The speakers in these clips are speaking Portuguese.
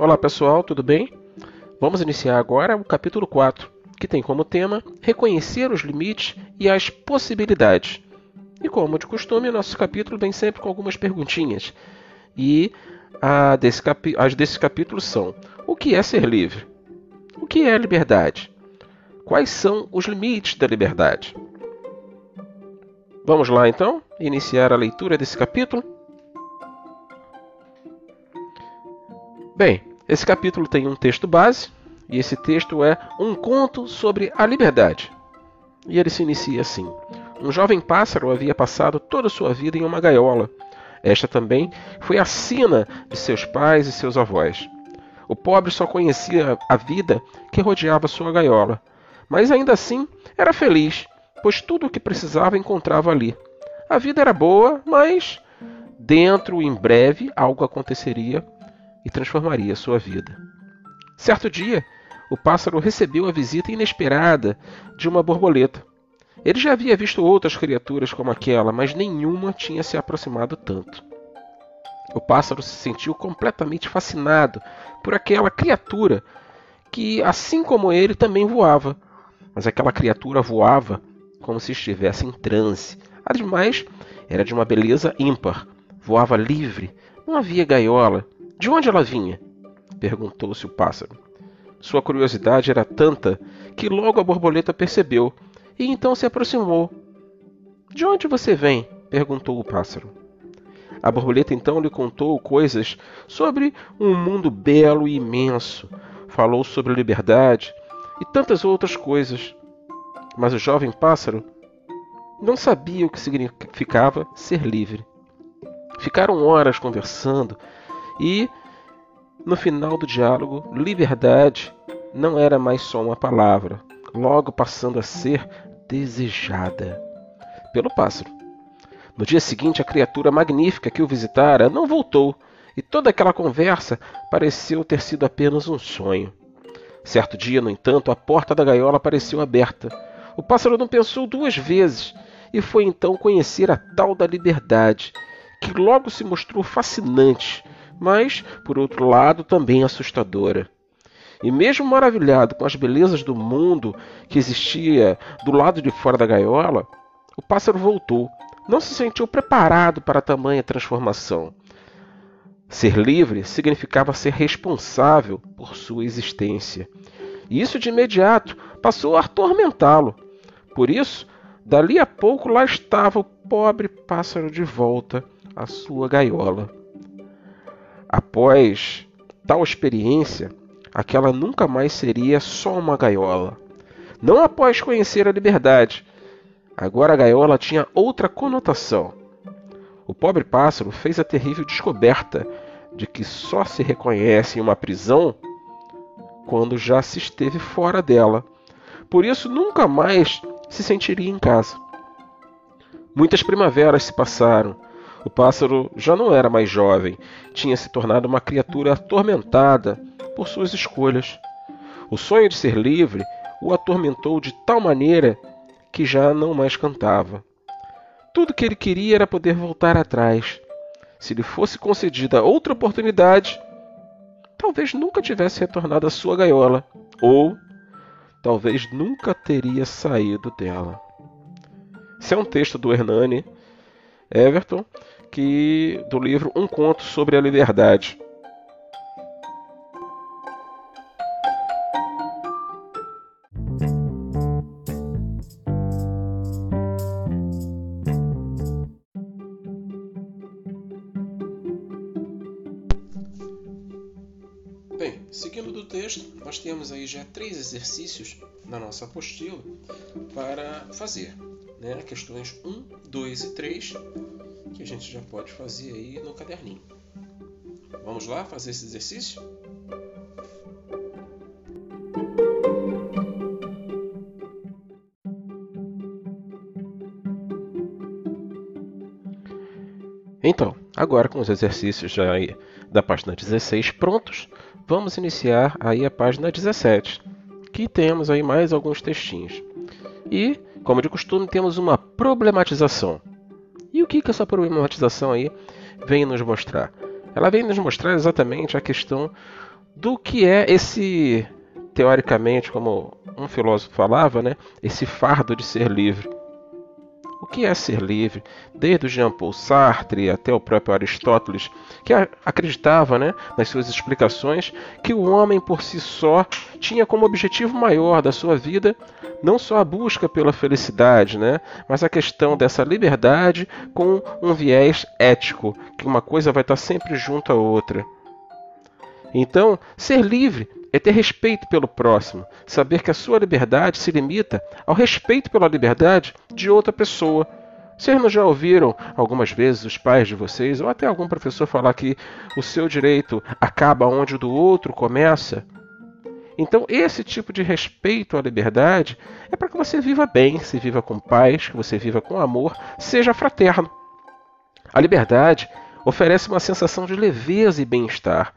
Olá pessoal, tudo bem? Vamos iniciar agora o capítulo 4, que tem como tema reconhecer os limites e as possibilidades. E como de costume, nosso capítulo vem sempre com algumas perguntinhas. E desse as desse capítulo são: o que é ser livre? O que é liberdade? Quais são os limites da liberdade? Vamos lá então, iniciar a leitura desse capítulo? Bem, esse capítulo tem um texto base, e esse texto é um conto sobre a liberdade. E ele se inicia assim: Um jovem pássaro havia passado toda a sua vida em uma gaiola. Esta também foi a sina de seus pais e seus avós. O pobre só conhecia a vida que rodeava sua gaiola, mas ainda assim era feliz, pois tudo o que precisava encontrava ali. A vida era boa, mas dentro em breve algo aconteceria e transformaria sua vida. Certo dia, o pássaro recebeu a visita inesperada de uma borboleta. Ele já havia visto outras criaturas como aquela, mas nenhuma tinha se aproximado tanto. O pássaro se sentiu completamente fascinado por aquela criatura que, assim como ele, também voava. Mas aquela criatura voava como se estivesse em transe. Ademais, era de uma beleza ímpar. Voava livre, não havia gaiola, de onde ela vinha? perguntou-se o pássaro. Sua curiosidade era tanta que logo a borboleta percebeu e então se aproximou. De onde você vem? perguntou o pássaro. A borboleta então lhe contou coisas sobre um mundo belo e imenso, falou sobre liberdade e tantas outras coisas. Mas o jovem pássaro não sabia o que significava ser livre. Ficaram horas conversando e, no final do diálogo, liberdade não era mais só uma palavra, logo passando a ser desejada pelo pássaro. No dia seguinte, a criatura magnífica que o visitara não voltou, e toda aquela conversa pareceu ter sido apenas um sonho. Certo dia, no entanto, a porta da gaiola apareceu aberta. O pássaro não pensou duas vezes e foi então conhecer a tal da liberdade, que logo se mostrou fascinante mas, por outro lado, também assustadora. E mesmo maravilhado com as belezas do mundo que existia do lado de fora da gaiola, o pássaro voltou. Não se sentiu preparado para tamanha transformação. Ser livre significava ser responsável por sua existência. E isso de imediato passou a atormentá-lo. Por isso, dali a pouco lá estava o pobre pássaro de volta à sua gaiola. Após tal experiência, aquela nunca mais seria só uma gaiola. Não após conhecer a liberdade. Agora a gaiola tinha outra conotação. O pobre pássaro fez a terrível descoberta de que só se reconhece em uma prisão quando já se esteve fora dela. Por isso nunca mais se sentiria em casa. Muitas primaveras se passaram o pássaro já não era mais jovem, tinha se tornado uma criatura atormentada por suas escolhas. O sonho de ser livre o atormentou de tal maneira que já não mais cantava. Tudo que ele queria era poder voltar atrás. Se lhe fosse concedida outra oportunidade, talvez nunca tivesse retornado à sua gaiola, ou talvez nunca teria saído dela. Esse é um texto do Hernani Everton, que do livro Um Conto sobre a Liberdade. Bem, seguindo do texto, nós temos aí já três exercícios na nossa apostila para fazer né, questões 1, 2 e 3, que a gente já pode fazer aí no caderninho. Vamos lá fazer esse exercício? Então, agora com os exercícios já da página 16 prontos, vamos iniciar aí a página 17, que temos aí mais alguns textinhos. E como de costume, temos uma problematização. E o que, que essa problematização aí vem nos mostrar? Ela vem nos mostrar exatamente a questão do que é esse, teoricamente, como um filósofo falava, né, esse fardo de ser livre. Que é ser livre? Desde o Jean-Paul Sartre até o próprio Aristóteles, que acreditava né, nas suas explicações que o homem por si só tinha como objetivo maior da sua vida não só a busca pela felicidade, né, mas a questão dessa liberdade com um viés ético, que uma coisa vai estar sempre junto à outra. Então, ser livre é ter respeito pelo próximo, saber que a sua liberdade se limita ao respeito pela liberdade de outra pessoa. Vocês não já ouviram algumas vezes os pais de vocês, ou até algum professor falar que o seu direito acaba onde o do outro começa? Então, esse tipo de respeito à liberdade é para que você viva bem, se viva com paz, que você viva com amor, seja fraterno. A liberdade oferece uma sensação de leveza e bem-estar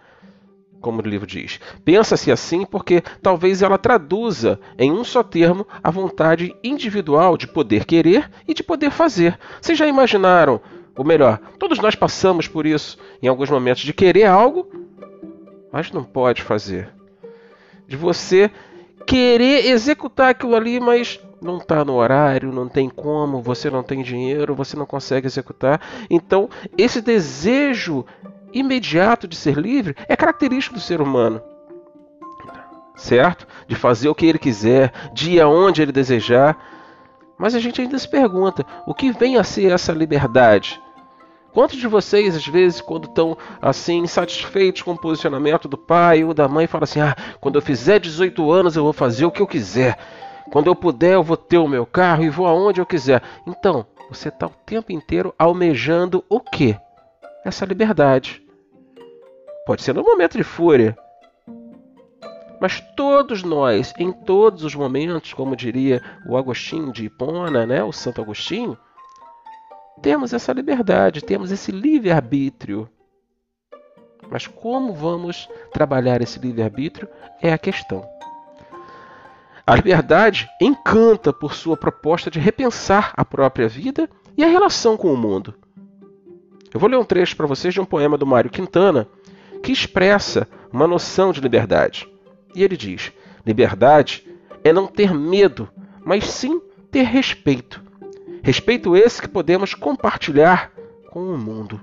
como o livro diz. Pensa-se assim porque talvez ela traduza em um só termo a vontade individual de poder querer e de poder fazer. Vocês já imaginaram? Ou melhor, todos nós passamos por isso em alguns momentos de querer algo, mas não pode fazer. De você querer executar aquilo ali, mas não está no horário, não tem como, você não tem dinheiro, você não consegue executar. Então, esse desejo imediato de ser livre é característico do ser humano. Certo? De fazer o que ele quiser, de ir aonde ele desejar. Mas a gente ainda se pergunta: o que vem a ser essa liberdade? Quantos de vocês, às vezes, quando estão assim, insatisfeitos com o posicionamento do pai ou da mãe, falam assim: ah, quando eu fizer 18 anos eu vou fazer o que eu quiser. Quando eu puder, eu vou ter o meu carro e vou aonde eu quiser. Então, você está o tempo inteiro almejando o quê? Essa liberdade. Pode ser no momento de fúria. Mas todos nós, em todos os momentos, como diria o Agostinho de Hipona, né, o Santo Agostinho, temos essa liberdade, temos esse livre-arbítrio. Mas como vamos trabalhar esse livre-arbítrio é a questão. A liberdade encanta por sua proposta de repensar a própria vida e a relação com o mundo. Eu vou ler um trecho para vocês de um poema do Mário Quintana, que expressa uma noção de liberdade. E ele diz: liberdade é não ter medo, mas sim ter respeito. Respeito esse que podemos compartilhar com o mundo.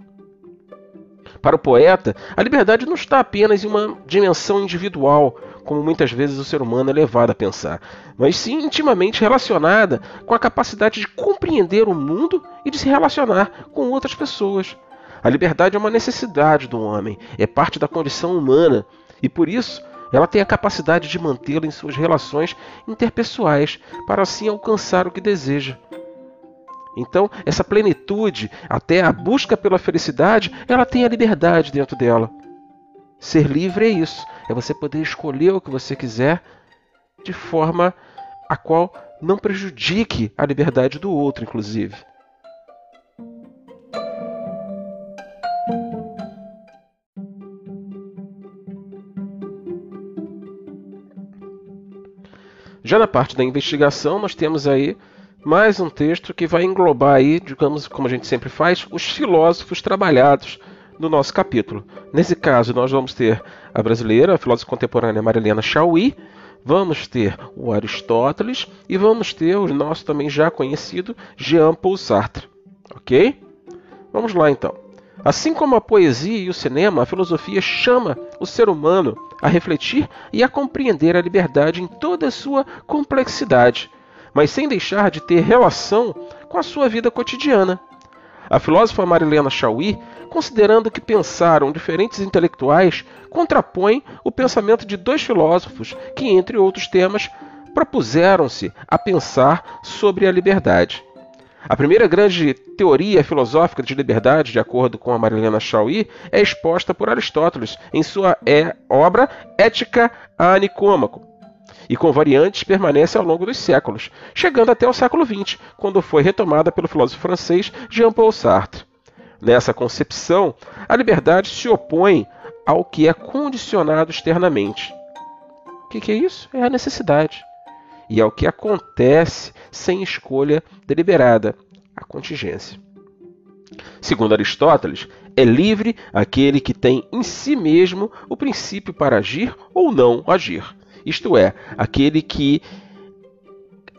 Para o poeta, a liberdade não está apenas em uma dimensão individual, como muitas vezes o ser humano é levado a pensar, mas sim intimamente relacionada com a capacidade de compreender o mundo e de se relacionar com outras pessoas. A liberdade é uma necessidade do homem, é parte da condição humana e por isso ela tem a capacidade de mantê-la em suas relações interpessoais para assim alcançar o que deseja. Então, essa plenitude, até a busca pela felicidade, ela tem a liberdade dentro dela. Ser livre é isso, é você poder escolher o que você quiser de forma a qual não prejudique a liberdade do outro, inclusive. Já na parte da investigação, nós temos aí mais um texto que vai englobar aí, digamos, como a gente sempre faz, os filósofos trabalhados no nosso capítulo. Nesse caso, nós vamos ter a brasileira, a filósofa contemporânea Marilena Chauí, vamos ter o Aristóteles e vamos ter o nosso também já conhecido Jean-Paul Sartre. Ok? Vamos lá então. Assim como a poesia e o cinema, a filosofia chama o ser humano a refletir e a compreender a liberdade em toda a sua complexidade, mas sem deixar de ter relação com a sua vida cotidiana. A filósofa Marilena Chauí, considerando que pensaram diferentes intelectuais, contrapõe o pensamento de dois filósofos que, entre outros temas, propuseram-se a pensar sobre a liberdade. A primeira grande teoria filosófica de liberdade, de acordo com a Marilena Chauí, é exposta por Aristóteles em sua é, obra Ética a Nicômaco, e com variantes permanece ao longo dos séculos, chegando até o século XX, quando foi retomada pelo filósofo francês Jean-Paul Sartre. Nessa concepção, a liberdade se opõe ao que é condicionado externamente. O que, é isso? É a necessidade e ao que acontece sem escolha deliberada, a contingência. Segundo Aristóteles, é livre aquele que tem em si mesmo o princípio para agir ou não agir. Isto é, aquele que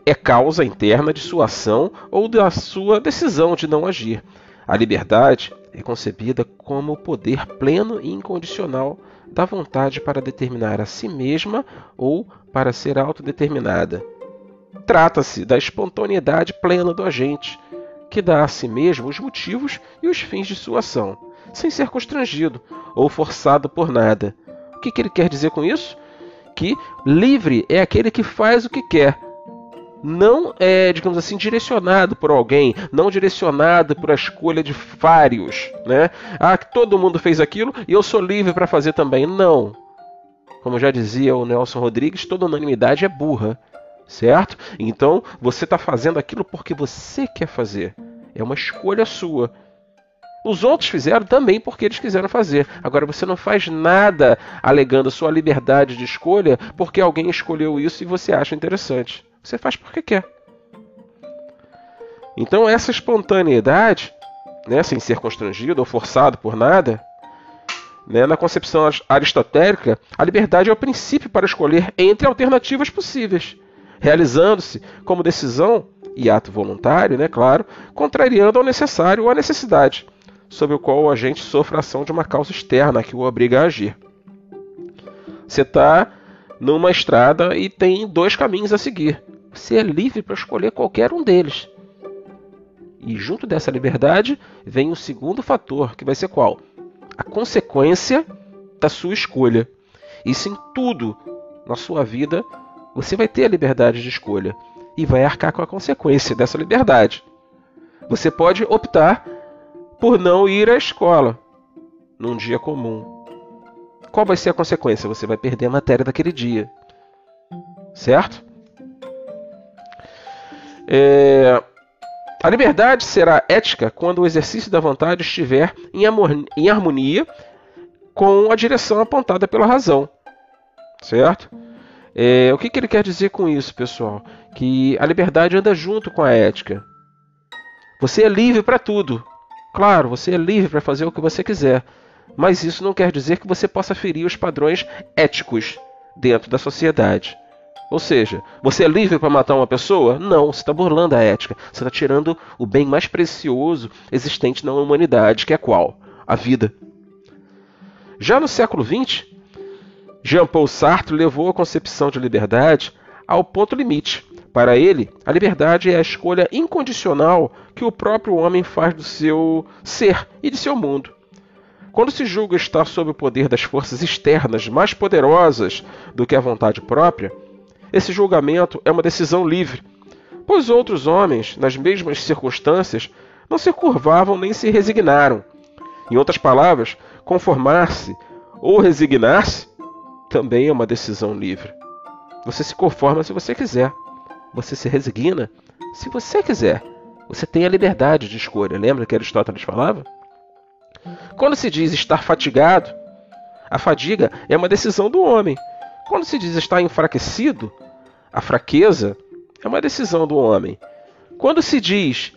é causa interna de sua ação ou da sua decisão de não agir. A liberdade é concebida como o poder pleno e incondicional da vontade para determinar a si mesma ou para ser autodeterminada. Trata-se da espontaneidade plena do agente, que dá a si mesmo os motivos e os fins de sua ação, sem ser constrangido ou forçado por nada. O que, que ele quer dizer com isso? Que livre é aquele que faz o que quer, não é, digamos assim, direcionado por alguém, não direcionado por a escolha de vários, né? Ah, todo mundo fez aquilo e eu sou livre para fazer também. Não. Como já dizia o Nelson Rodrigues, toda unanimidade é burra, certo? Então você está fazendo aquilo porque você quer fazer. É uma escolha sua. Os outros fizeram também porque eles quiseram fazer. Agora você não faz nada alegando sua liberdade de escolha porque alguém escolheu isso e você acha interessante. Você faz porque quer. Então essa espontaneidade, né, sem ser constrangido ou forçado por nada, né, na concepção aristotélica, a liberdade é o princípio para escolher entre alternativas possíveis, realizando-se como decisão e ato voluntário, né, claro, contrariando ao necessário ou à necessidade, sob o qual o agente sofre a ação de uma causa externa que o obriga a agir. Você está numa estrada e tem dois caminhos a seguir. Você é livre para escolher qualquer um deles. E junto dessa liberdade vem o segundo fator, que vai ser qual? A consequência da sua escolha. Isso em tudo na sua vida, você vai ter a liberdade de escolha e vai arcar com a consequência dessa liberdade. Você pode optar por não ir à escola num dia comum. Qual vai ser a consequência? Você vai perder a matéria daquele dia. Certo? É... A liberdade será ética quando o exercício da vontade estiver em, harmonia com a direção apontada pela razão. Certo? É... O que, que ele quer dizer com isso, pessoal? Que a liberdade anda junto com a ética. Você é livre para tudo. Claro, você é livre para fazer o que você quiser. Mas isso não quer dizer que você possa ferir os padrões éticos dentro da sociedade. Ou seja, você é livre para matar uma pessoa? Não, você está burlando a ética. Você está tirando o bem mais precioso existente na humanidade, que é qual? A vida. Já no século XX, Jean-Paul Sartre levou a concepção de liberdade ao ponto limite. Para ele, a liberdade é a escolha incondicional que o próprio homem faz do seu ser e de seu mundo. Quando se julga estar sob o poder das forças externas mais poderosas do que a vontade própria, esse julgamento é uma decisão livre, pois outros homens, nas mesmas circunstâncias, não se curvavam nem se resignaram. Em outras palavras, conformar-se ou resignar-se também é uma decisão livre. Você se conforma se você quiser. Você se resigna se você quiser. Você tem a liberdade de escolha. Lembra que Aristóteles falava? Quando se diz estar fatigado, a fadiga é uma decisão do homem. Quando se diz estar enfraquecido, a fraqueza é uma decisão do homem. Quando se diz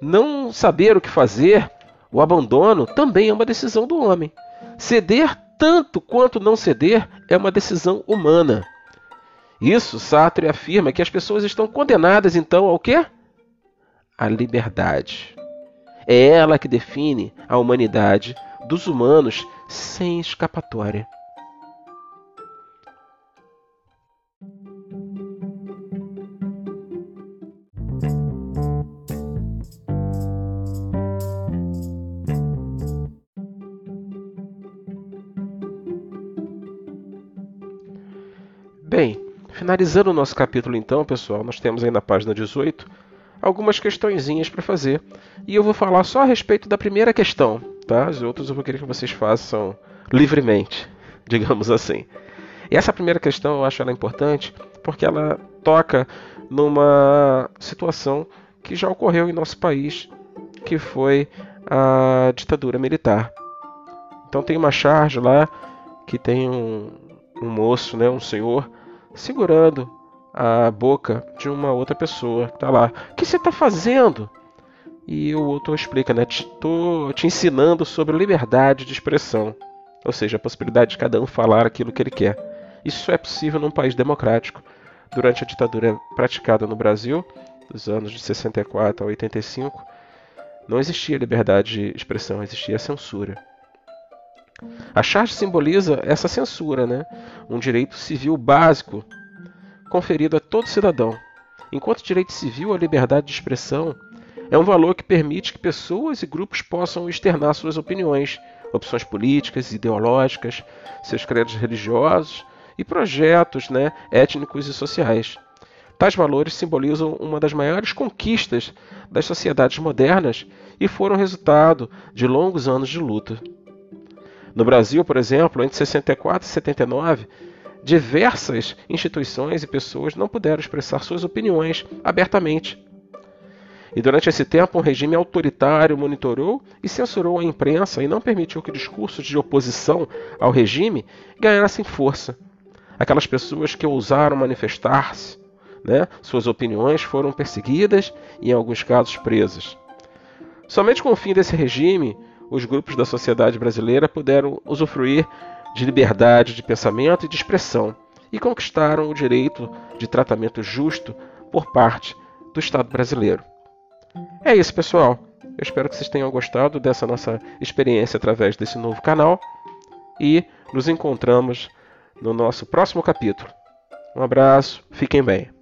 não saber o que fazer, o abandono também é uma decisão do homem. Ceder tanto quanto não ceder é uma decisão humana. Isso Sartre afirma que as pessoas estão condenadas então ao quê? À liberdade. É ela que define a humanidade dos humanos sem escapatória. Finalizando o nosso capítulo então, pessoal, nós temos aí na página 18 algumas questõezinhas para fazer. E eu vou falar só a respeito da primeira questão, tá? As outras eu vou querer que vocês façam livremente, digamos assim. E essa primeira questão eu acho ela importante porque ela toca numa situação que já ocorreu em nosso país, que foi a ditadura militar. Então tem uma charge lá que tem um, um moço, né, um senhor, segurando a boca de uma outra pessoa está lá. O que você está fazendo? E o outro explica, né? Estou te ensinando sobre liberdade de expressão, ou seja, a possibilidade de cada um falar aquilo que ele quer. Isso é possível num país democrático. Durante a ditadura praticada no Brasil, dos anos de 64 a 85, não existia liberdade de expressão, existia censura. A charge simboliza essa censura, né? um direito civil básico conferido a todo cidadão. Enquanto direito civil, a liberdade de expressão é um valor que permite que pessoas e grupos possam externar suas opiniões, opções políticas, ideológicas, seus credos religiosos e projetos né, étnicos e sociais. Tais valores simbolizam uma das maiores conquistas das sociedades modernas e foram resultado de longos anos de luta. No Brasil, por exemplo, entre 64 e 79, diversas instituições e pessoas não puderam expressar suas opiniões abertamente. E durante esse tempo, um regime autoritário monitorou e censurou a imprensa e não permitiu que discursos de oposição ao regime ganhassem força. Aquelas pessoas que ousaram manifestar-se, né, suas opiniões foram perseguidas e, em alguns casos, presas. Somente com o fim desse regime, os grupos da sociedade brasileira puderam usufruir de liberdade de pensamento e de expressão e conquistaram o direito de tratamento justo por parte do Estado brasileiro. É isso, pessoal. Eu espero que vocês tenham gostado dessa nossa experiência através desse novo canal e nos encontramos no nosso próximo capítulo. Um abraço, fiquem bem.